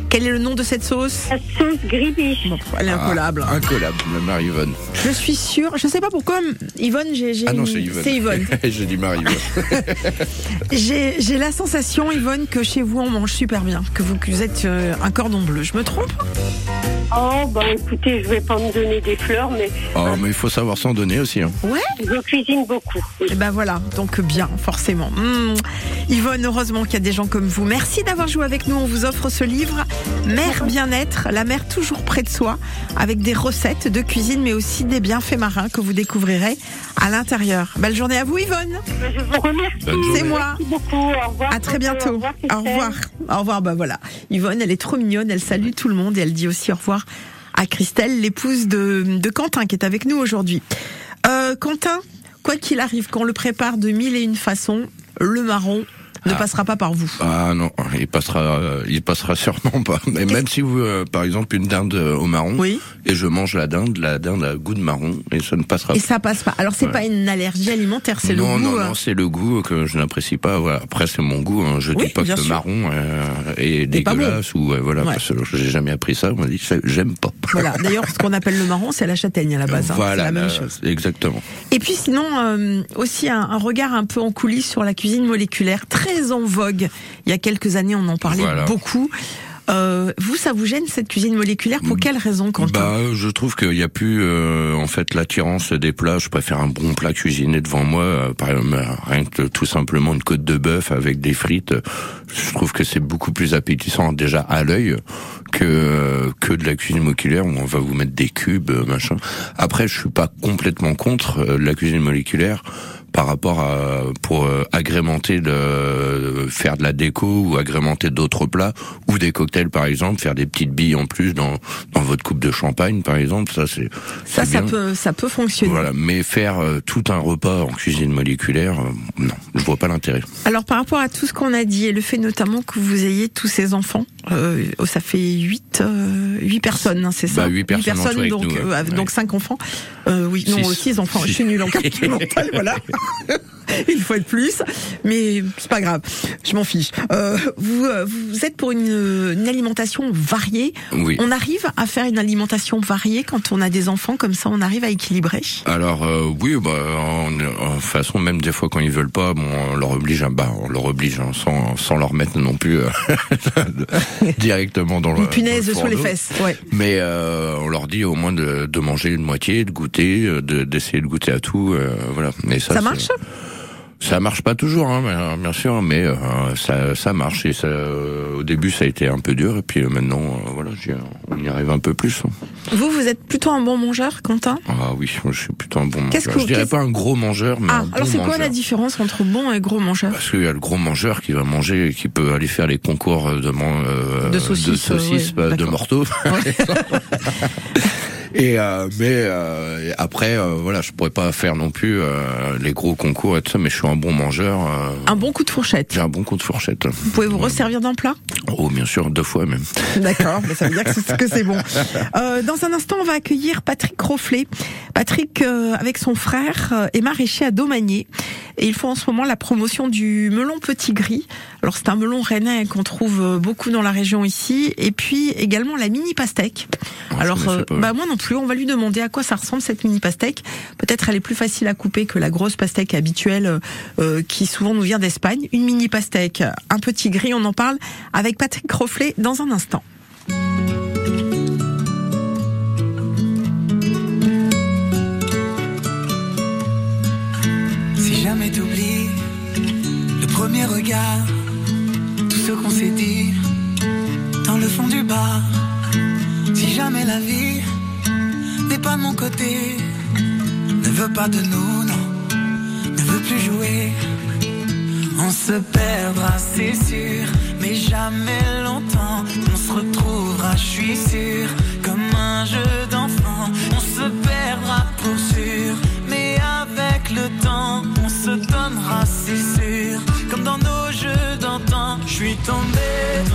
Quel est le nom de cette sauce? La sauce gribiche. Elle est incollable. Ah, incollable, Marie-Yvonne. Je suis sûre, je sais pas pourquoi, Yvonne, j'ai. j'ai Ah non, c'est Yvonne. C'est Yvonne. J'ai dit Marie-Yvonne. J'ai j'ai la sensation, Yvonne, que chez vous on mange super bien, que vous, que vous êtes euh, un cordon bleu. Je me trompe? Oh, bah écoutez, je vais pas me donner des fleurs, mais Oh, mais il faut savoir s'en donner aussi. hein. Ouais. je cuisine beaucoup. oui. Et ben voilà, donc bien, forcément. Mmh. Yvonne, heureusement qu'il y a des gens comme vous. Merci d'avoir joué avec nous. On vous offre ce livre, Mère bien-être, la mère toujours près de soi, avec des recettes de cuisine, mais aussi des bienfaits marins que vous découvrirez à l'intérieur. Belle journée à vous, Yvonne. Je vous remercie. C'est moi. Merci beaucoup. Au revoir. À très bientôt. Au revoir. Au revoir. Bah voilà. Yvonne, elle est trop mignonne. Elle salue tout le monde et elle dit aussi au revoir à Christelle, l'épouse de, de Quentin, qui est avec nous aujourd'hui. Euh, Quentin, quoi qu'il arrive, qu'on le prépare de mille et une façons, le marron ne Ah. passera pas par vous. Ah non, il passera, il passera sûrement pas. Mais même si vous, euh, par exemple, une dinde au marron, Oui. et je mange la dinde, la dinde a goût de marron, et ça ne passera Et pas. ça passe pas. Alors c'est Ouais. pas une allergie alimentaire, c'est le goût. non, euh, non, c'est le goût que je n'apprécie pas. Voilà. Après, c'est mon goût. Hein. Je Oui, dis pas que le marron euh, est bon. dégueulasse ou voilà, Ouais. parce que j'ai jamais appris ça. On m'a dit, j'aime pas. Voilà. D'ailleurs, ce qu'on appelle le marron, c'est la châtaigne à la base. hein. voilà, la même chose. exactement. Et puis sinon, euh, aussi un, un regard un peu en coulisses sur la cuisine moléculaire, très en vogue. Il y a quelques années, on en parlait Voilà. beaucoup. Euh, vous, ça vous gêne cette cuisine moléculaire? Pour quelle raison, Bah, je trouve qu'il y a plus euh, en fait l'attirance des plats. Je préfère un bon plat cuisiné devant moi, euh, par exemple, rien que tout simplement une côte de bœuf avec des frites. Je trouve que c'est beaucoup plus appétissant déjà à l'œil que que de la cuisine moléculaire où on va vous mettre des cubes, euh, machin. Après, je suis pas complètement contre la cuisine moléculaire par rapport à pour euh, agrémenter le faire de la déco ou agrémenter d'autres plats ou des cocktails par exemple faire des petites billes en plus dans dans votre coupe de champagne par exemple ça c'est Ça, ça bien. peut, ça peut fonctionner. voilà mais faire euh, tout un repas en cuisine moléculaire euh, non je vois pas l'intérêt Alors par rapport à tout ce qu'on a dit et le fait notamment que vous ayez tous ces enfants, euh, oh, ça fait 8 euh, huit personnes, hein, c'est ça Bah, huit personnes donc nous, euh, donc Ouais. cinq enfants. Euh, oui, non, Six. 6 enfants. Je suis nulle en calcul mental, voilà. Il faut être plus, mais c'est pas grave. Je m'en fiche. Euh, vous, euh, vous êtes pour une, une alimentation variée. Oui. On arrive à faire une alimentation variée quand on a des enfants comme ça. On arrive à équilibrer. Alors euh, oui, bah, en, en façon même des fois quand ils veulent pas, bon, on leur oblige, hein, bah, on leur oblige hein, sans, sans leur mettre non plus euh, directement dans le Une punaise sous les fesses. Ouais. Mais euh, on leur dit au moins de, de manger une moitié, de goûter, euh, de- d'essayer de goûter à tout, euh, voilà. Mais ça, marche? Ça marche pas toujours, hein, bien sûr, mais euh, ça, ça marche. Et ça, euh, au début, ça a été un peu dur, et puis euh, maintenant, euh, voilà, on y arrive un peu plus. hein. Vous, vous êtes plutôt un bon mangeur, Quentin? Ah oui, je suis plutôt un bon mangeur. que- je dirais pas un gros mangeur, mais Ah, un bon alors c'est quoi la différence entre bon et gros mangeur? Parce qu'il y a le gros mangeur qui va manger, et qui peut aller faire les concours de, man- euh, De saucisses, saucisses, euh, ouais, de morteaux. Et euh, mais euh, après, euh, voilà, je pourrais pas faire non plus euh, les gros concours et tout ça, mais je suis un bon mangeur. euh, Un bon coup de fourchette. J'ai un bon coup de fourchette. Vous pouvez vous resservir d'un plat? Oh, bien sûr, deux fois même. D'accord, mais ça veut dire que c'est bon. Euh, dans un instant, on va accueillir Patrick Rofflet. Patrick, euh, avec son frère, est maraîcher à Domanier. Et ils font en ce moment la promotion du melon petit gris. Alors c'est un melon rennais qu'on trouve euh, beaucoup dans la région ici. Et puis également la mini pastèque. Alors, euh, pas. bah moi non plus, on va lui demander à quoi ça ressemble cette mini pastèque. Peut-être elle est plus facile à couper que la grosse pastèque habituelle euh, qui souvent nous vient d'Espagne. Une mini pastèque, un petit gris, on en parle avec Patrick Rofflet dans un instant. Si jamais t'oublies le premier regard, ce qu'on s'est dit dans le fond du bar. Si jamais la vie n'est pas de mon côté, ne veut pas de nous, non, ne veut plus jouer. On se perdra, c'est sûr, mais jamais longtemps. On se retrouvera, je suis sûr, comme un jeu d'enfant. On se perdra pour sûr, le temps, on se donnera, c'est sûr, comme dans nos jeux d'antan. Je suis tombé, tombé,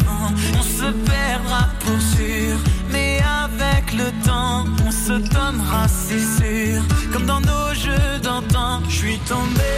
Tombé,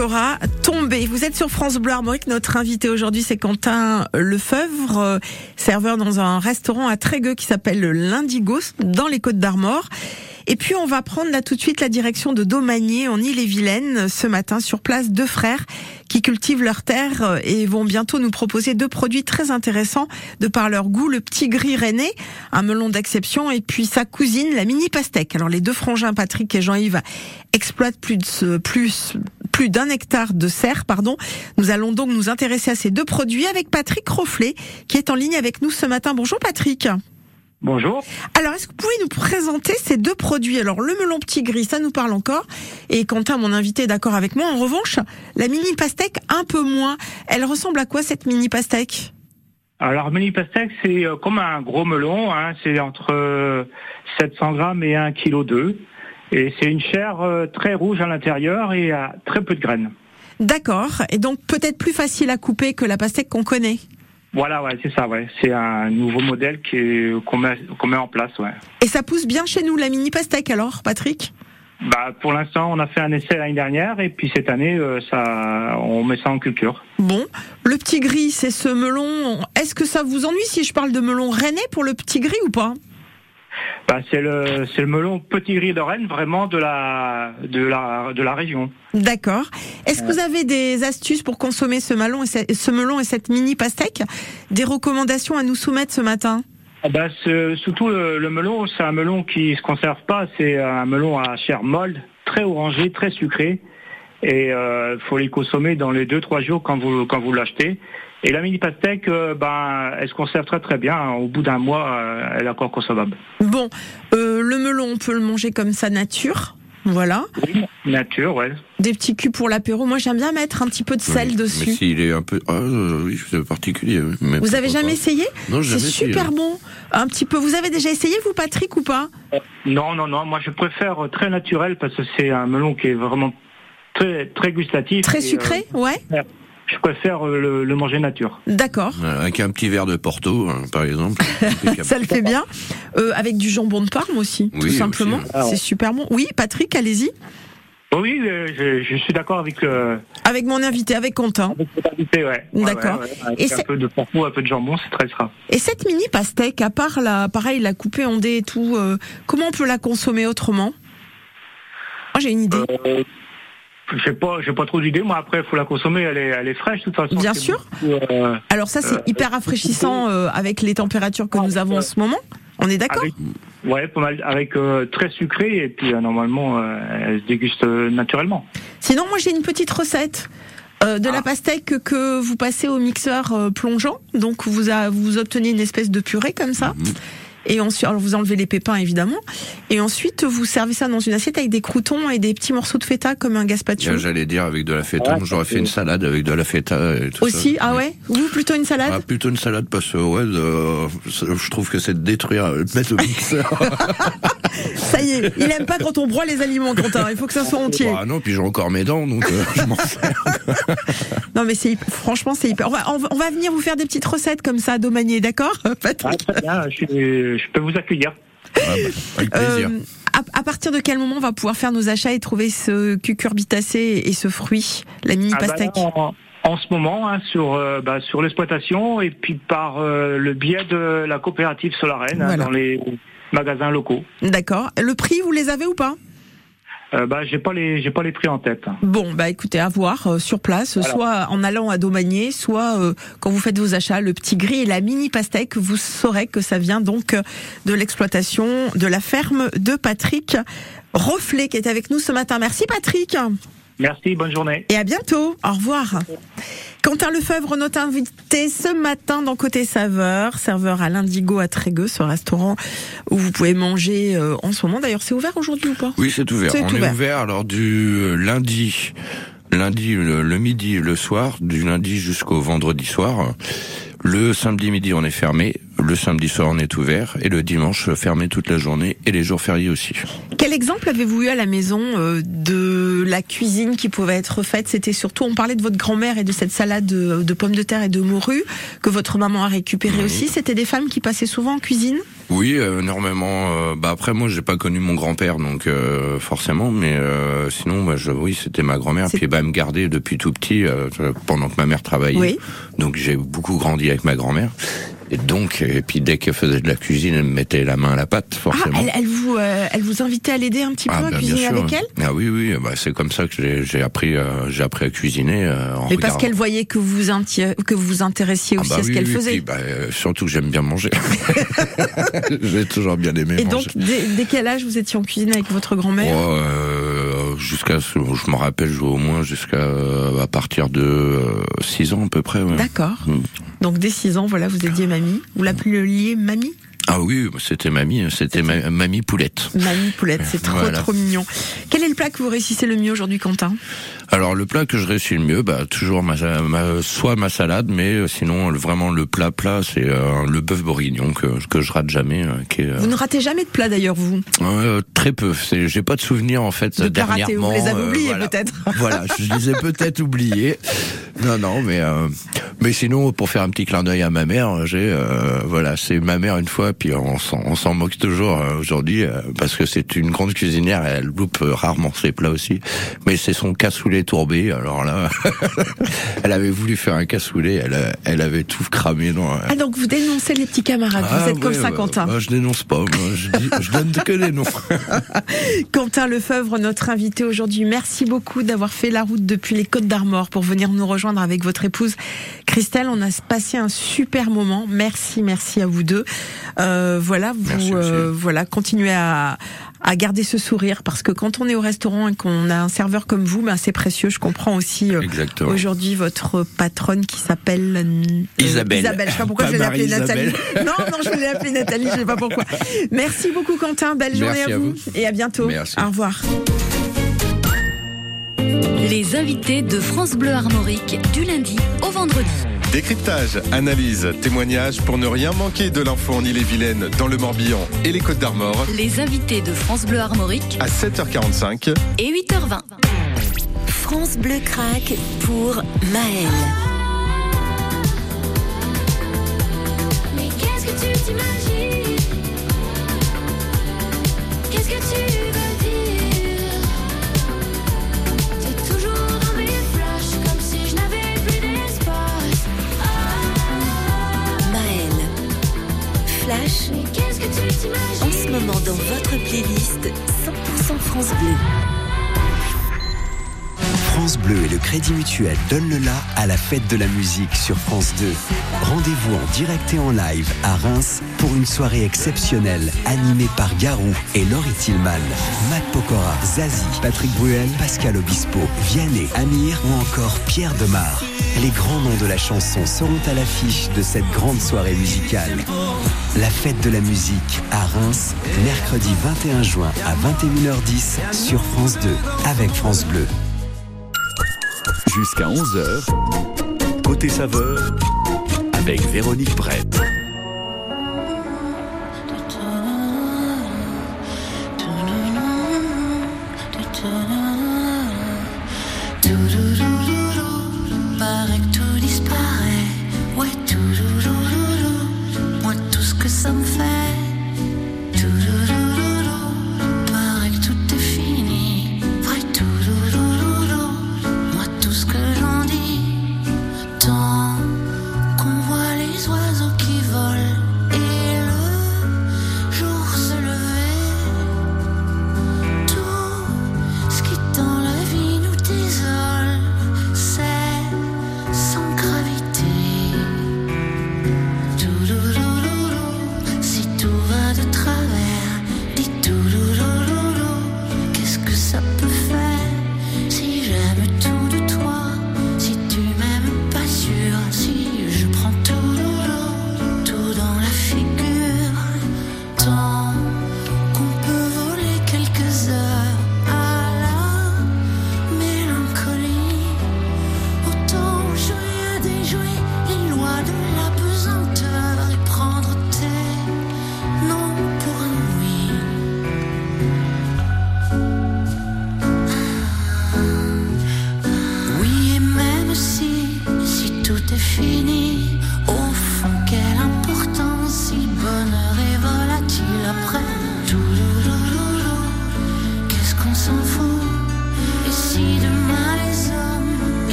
Pokora, tombé. Vous êtes sur France Bleu Armorique. Notre invité aujourd'hui, c'est Quentin Lefebvre, euh, serveur dans un restaurant à Trégueux qui s'appelle le l'Indigo, dans les Côtes d'Armor. Et puis, on va prendre là tout de suite la direction de Domanier, en Ille-et-Vilaine, ce matin, sur place, deux frères qui cultivent leurs terres euh, et vont bientôt nous proposer deux produits très intéressants de par leur goût. Le petit gris rennais, un melon d'exception, et puis sa cousine, la mini pastèque. Alors, les deux frangins, Patrick et Jean-Yves, exploitent plus de plus, plus d'un hectare de serre, pardon. Nous allons donc nous intéresser à ces deux produits avec Patrick Rofflet, qui est en ligne avec nous ce matin. Bonjour Patrick. Bonjour. Alors, est-ce que vous pouvez nous présenter ces deux produits? Alors, le melon petit gris, ça nous parle encore. Et Quentin, mon invité, est d'accord avec moi. En revanche, la mini pastèque, un peu moins. Elle ressemble à quoi cette mini pastèque? Alors, mini pastèque, c'est euh, comme un gros melon. Hein, c'est entre euh, 700 grammes et 1 kg 2. Et c'est une chair euh, très rouge à l'intérieur et à très peu de graines. D'accord. Et donc, peut-être plus facile à couper que la pastèque qu'on connaît Voilà, ouais, c'est ça, ouais. C'est un nouveau modèle met, qu'on met en place, ouais. Et ça pousse bien chez nous, la mini pastèque alors, Patrick? Bah, pour l'instant, on a fait un essai l'année dernière et puis cette année, euh, ça, on met ça en culture. Bon, le petit gris, c'est ce melon. Est-ce que ça vous ennuie si je parle de melon rennais pour le petit gris ou pas? Bah, c'est le, c'est le melon petit gris de Rennes, vraiment de la, de la, de la région. D'accord. Est-ce que vous avez des astuces pour consommer ce melon et ce, ce melon et cette mini pastèque? Des recommandations à nous soumettre ce matin? Ah bah, c'est- surtout le, le melon, c'est un melon qui se conserve pas. C'est un melon à chair molle, très orangé, très sucré. Et il faut les consommer dans les 2-3 jours quand vous quand vous l'achetez. Et la mini pastèque, euh, ben, elle se conserve très très bien. Au bout d'un mois, euh, elle est encore consommable. Bon, euh, le melon, on peut le manger comme ça nature. Voilà. Nature, ouais. Des petits culs pour l'apéro. Moi, j'aime bien mettre un petit peu de sel Mais dessus. s'il est un peu, ah euh, oui, c'est particulier. oui, mais Vous avez jamais pas. essayé Non, C'est jamais essayé, super bon. Un petit peu. Vous avez déjà essayé, vous, Patrick, ou pas? Non, non, non. Moi, je préfère très naturel parce que c'est un melon qui est vraiment très très gustatif. Très Et, sucré, euh, ouais. Je préfère euh, le, le manger nature. D'accord. Voilà, Avec un petit verre de Porto, hein, par exemple. Ça le fait bien. Euh, avec du jambon de Parme aussi, Oui, tout simplement. hein. C'est super bon. Oui, Patrick, allez-y. Oui, euh, je, je suis d'accord avec. Avec mon invité, avec Quentin. invité, ouais. D'accord. ouais, ouais. Avec Et un peu de porco, un peu de jambon, c'est très gras. Et cette mini pastèque, à part la, pareil, la couper en dés et tout, euh, comment on peut la consommer autrement? Moi, j'ai une idée. Euh, j'ai pas, j'ai pas trop d'idées. Moi, après, il faut la consommer. Elle est, elle est fraîche, de toute façon. Bien sûr. beaucoup, euh, Alors ça, c'est euh, hyper rafraîchissant euh, avec les températures que nous avons en ce moment. On est d'accord Avec, ouais, pas mal, avec euh, très sucré et puis euh, normalement, euh, elle se déguste euh, naturellement. Sinon, moi, j'ai une petite recette. euh, de Ah. la pastèque que, que vous passez au mixeur euh, plongeant, donc vous, a- vous obtenez une espèce de purée comme ça, Mhm. Et ensuite alors vous enlevez les pépins évidemment, et ensuite vous servez ça dans une assiette avec des croutons et des petits morceaux de feta comme un gazpacho. J'allais dire avec de la feta, Ouais, j'aurais fait une salade avec de la feta et tout Aussi, ça. ah ouais, vous plutôt une salade? Ah, plutôt une salade parce que ouais, euh, je trouve que c'est de détruire, euh, de mettre au mixeur. Ça y est, il aime pas quand on broie les aliments, Quentin. Il faut que ça soit entier. Ah non, puis j'ai encore mes dents, donc euh, je m'en sers. Non, mais c'est franchement, c'est hyper. On va, on va- venir vous faire des petites recettes comme ça, Domanier, d'accord, Patrick Très bien, je, suis- je peux vous accueillir. Avec plaisir. Euh, à, à partir de quel moment on va pouvoir faire nos achats et trouver ce cucurbitacé et ce fruit, la mini Ah bah pastèque là, en, en ce moment, hein, sur, euh, bah, sur l'exploitation et puis par euh, le biais de la coopérative Solarène hein, dans les magasins locaux. D'accord. Le prix, vous les avez ou pas? Euh, bah, j'ai pas les, j'ai pas les prix en tête. Bon, bah écoutez, à voir euh, sur place, Voilà. soit en allant à Domanier, soit euh, quand vous faites vos achats, le petit gris et la mini pastèque, vous saurez que ça vient donc de l'exploitation de la ferme de Patrick Rofflet qui est avec nous ce matin. Merci Patrick. Merci, bonne journée. Et à bientôt. Au revoir. Quentin Lefebvre, notre invité ce matin dans Côté Saveur, serveur à l'Indigo à Trégueux, ce restaurant où vous pouvez manger euh, en ce moment. D'ailleurs, c'est ouvert aujourd'hui ou pas? Oui, c'est ouvert. C'est On ouvert. est ouvert alors du euh, lundi, lundi le, le midi, le soir, du lundi jusqu'au vendredi soir. Le samedi midi, on est fermé. Le samedi soir, on est ouvert. Et le dimanche, fermé toute la journée. Et les jours fériés aussi. Quel exemple avez-vous eu à la maison euh, de la cuisine qui pouvait être faite? C'était surtout, on parlait de votre grand-mère et de cette salade de, de pommes de terre et de morue que votre maman a récupéré aussi. C'était des femmes qui passaient souvent en cuisine? Oui, euh, énormément. euh, bah après, moi, j'ai pas connu mon grand-père, donc euh, forcément. Mais euh, sinon, je, oui, c'était ma grand-mère. Puis, bah, elle me gardait depuis tout petit, euh, pendant que ma mère travaillait. Oui. Donc, j'ai beaucoup grandi avec ma grand-mère. Et donc, et puis dès qu'elle faisait de la cuisine, elle me mettait la main à la pâte, Ah, forcément. elle, elle vous, euh, elle vous invitait à l'aider un petit peu à bah, cuisiner avec elle Ah oui, oui, bah, c'est comme ça que j'ai- appris, euh, j'ai appris à cuisiner. euh, en Mais parce qu'elle voyait que vous que vous vous intéressiez Ah aussi bah à ce oui, qu'elle oui, faisait. puis, bah, euh, surtout que j'aime bien manger. j'ai toujours bien aimé Et manger. donc, dès, dès quel âge vous étiez en cuisine avec votre grand-mère? Oh, euh, jusqu'à, je me rappelle, jouer au moins jusqu'à à partir de 6 ans à peu près. Ouais. D'accord. Mm. Donc dès 6 ans, voilà, vous étiez mamie. Vous l'appeliez mamie? Ah oui, c'était mamie, c'était ma- mamie poulette. Mamie Poulette, c'est trop Voilà. trop mignon. Quel est le plat que vous réussissez le mieux aujourd'hui, Quentin? Alors le plat que je réussis le mieux, bah toujours ma, ma- soit ma salade, mais euh, sinon vraiment le plat plat, c'est euh, le bœuf bourguignon que que je rate jamais, euh, qui est euh, Vous ne ratez jamais de plat d'ailleurs, vous? Euh, très peu. J'ai pas de souvenir en fait De dernièrement. vous les avez oubliés voilà. peut-être Voilà, je les ai peut-être oubliés. Non, non, mais euh, mais sinon, pour faire un petit clin d'œil à ma mère, j'ai euh, voilà, c'est ma mère une fois, puis on s'en on s'en moque toujours euh, aujourd'hui euh, parce que c'est une grande cuisinière, elle loupe euh, rarement ses plats aussi. Mais c'est son cassoulet tourbé. Alors là, elle avait voulu faire un cassoulet, elle elle avait tout cramé dans. Ah donc vous dénoncez les petits camarades, vous Ah êtes comme ça, Quentin. moi, je dénonce pas, moi, je, dis- je donne que des noms. Quentin Lefebvre, notre invité aujourd'hui. Merci beaucoup d'avoir fait la route depuis les Côtes d'Armor pour venir nous rejoindre avec votre épouse Christelle. On a passé un super moment. Merci, merci à vous deux. Euh, voilà, vous, euh, voilà, continuez à à garder ce sourire parce que quand on est au restaurant et qu'on a un serveur comme vous, ben c'est précieux. Je comprends aussi euh, aujourd'hui votre patronne qui s'appelle euh, Isabelle. Isabelle. Je sais pas pourquoi Pas je l'ai appelée Nathalie. Non, non, je voulais l'appeler Nathalie. Je sais pas pourquoi. Merci beaucoup Quentin. Belle journée à vous. vous. et à bientôt. Merci. Au revoir. Les invités de France Bleu Armorique du lundi au vendredi. Décryptage, analyse, témoignage pour ne rien manquer de l'info en Ille-et-Vilaine, dans le Morbihan et les Côtes d'Armor Les invités de France Bleu Armorique à 7h45 et 8h20. France Bleu craque pour Maël. Mais qu'est-ce que tu t'imagines? En ce moment dans votre playlist 100% France Bleu. France Bleu et le Crédit Mutuel donnent le la à la fête de la musique sur France 2. Rendez-vous en direct et en live à Reims pour une soirée exceptionnelle animée par Garou et Laurie Tillman, Matt Pokora, Zazie, Patrick Bruel, Pascal Obispo, Vianney, Amir ou encore Pierre Demar. Les grands noms de la chanson seront à l'affiche de cette grande soirée musicale. La fête de la musique à Reims, mercredi 21 juin à 21h10 sur France 2 avec France Bleu. Jusqu'à 11h, côté saveur, avec Véronique Brett.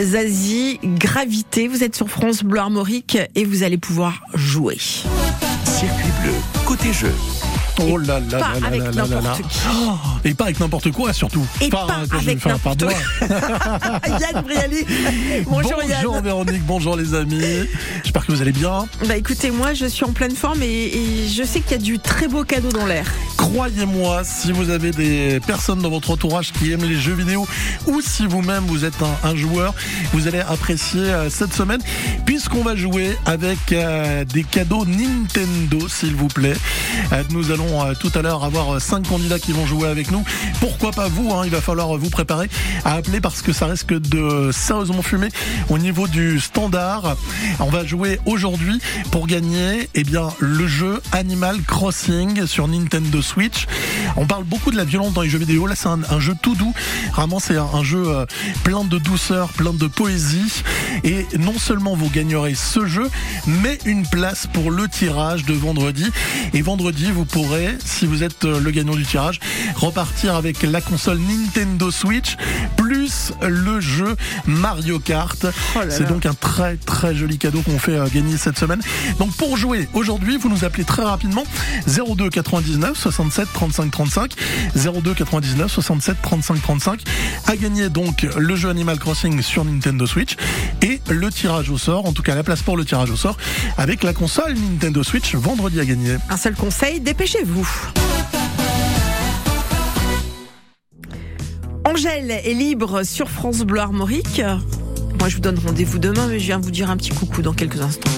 Zazie, Gravité. Vous êtes sur France Bleu Armorique et vous allez pouvoir jouer. Circuit bleu, côté jeu. Oh là là là là là là. Et pas avec n'importe quoi surtout. Et pas je avec n'importe pardon. Yann Brialy. Bonjour, Bonjour Yann. Véronique, bonjour les amis. J'espère que vous allez bien. Bah écoutez, moi je suis en pleine forme et, et je sais qu'il y a du très beau cadeau dans l'air. Croyez-moi, si vous avez des personnes dans votre entourage qui aiment les jeux vidéo ou si vous-même vous êtes un, un joueur, vous allez apprécier euh, cette semaine puisqu'on va jouer avec euh, des cadeaux Nintendo, s'il vous plaît. Euh, nous allons tout à l'heure avoir cinq candidats qui vont jouer avec nous. Pourquoi pas vous hein, Il va falloir vous préparer à appeler parce que ça risque de sérieusement fumer au niveau du standard. On va jouer aujourd'hui pour gagner eh bien, le jeu Animal Crossing sur Nintendo Switch. On parle beaucoup de la violence dans les jeux vidéo. Là, c'est un, jeu tout doux. Vraiment, c'est un, jeu euh, plein de douceur, plein de poésie. Et non seulement vous gagnerez ce jeu, mais une place pour le tirage de vendredi. Et vendredi, vous pourrez, si vous êtes euh, le gagnant du tirage, avec la console Nintendo Switch plus le jeu Mario Kart. Oh c'est donc un très très joli cadeau qu'on fait euh, gagner cette semaine. Donc pour jouer aujourd'hui, vous nous appelez très rapidement 02 99 67 35 35 02 99 67 35 35 à gagner donc le jeu Animal Crossing sur Nintendo Switch et le tirage au sort, en tout cas la place pour le tirage au sort avec la console Nintendo Switch vendredi à gagner. Un seul conseil, dépêchez-vous. Angèle est libre sur France Bleu Armorique. Moi, je vous donne rendez-vous demain, mais je viens vous dire un petit coucou dans quelques instants.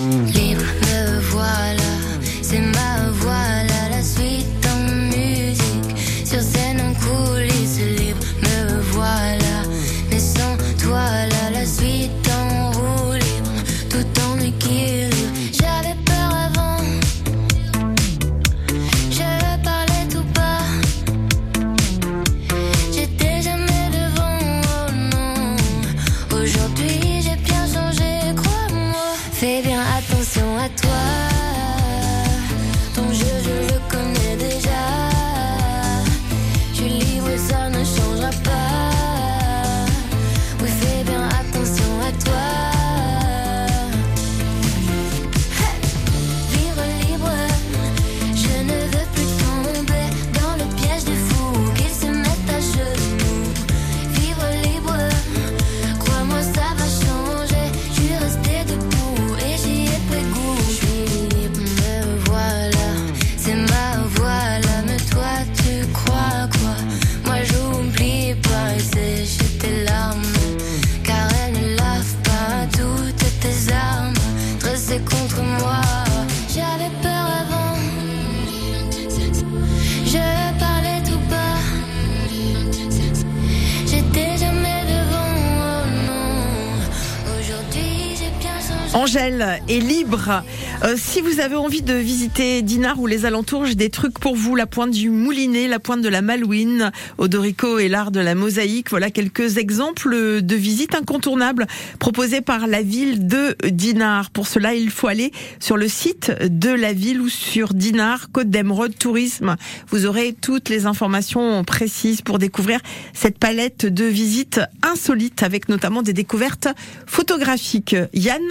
Est libre. Euh, si vous avez envie de visiter Dinard ou les alentours, j'ai des trucs pour vous. La pointe du Moulinet, la pointe de la Malouine, Odorico et l'art de la mosaïque. Voilà quelques exemples de visites incontournables proposées par la ville de Dinard. Pour cela, il faut aller sur le site de la ville ou sur Dinard, Côte d'Emeraude Tourisme. Vous aurez toutes les informations précises pour découvrir cette palette de visites insolites avec notamment des découvertes photographiques. Yann,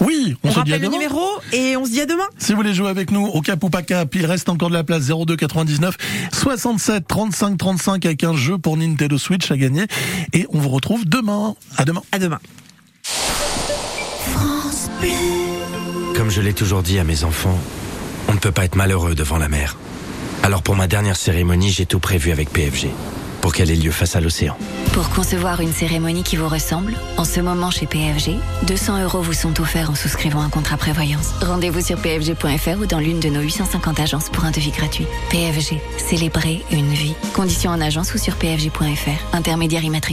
Oui, on, on, rappelle le numéro et on se dit à demain. Si vous voulez jouer avec nous au Cap ou pas Cap, il reste encore de la place 02 99 67 35 35 avec un jeu pour Nintendo Switch à gagner. Et on vous retrouve demain. À demain. À demain. France Bleu. Comme je l'ai toujours dit à mes enfants, on ne peut pas être malheureux devant la mer. Alors pour ma dernière cérémonie, j'ai tout prévu avec PFG, pour qu'elle ait lieu face à l'océan. Pour concevoir une cérémonie qui vous ressemble, en ce moment chez PFG, 200 euros vous sont offerts en souscrivant un contrat prévoyance. Rendez-vous sur pfg.fr ou dans l'une de nos 850 agences pour un devis gratuit. PFG, célébrer une vie. Conditions en agence ou sur pfg.fr. Intermédiaire immatriculé.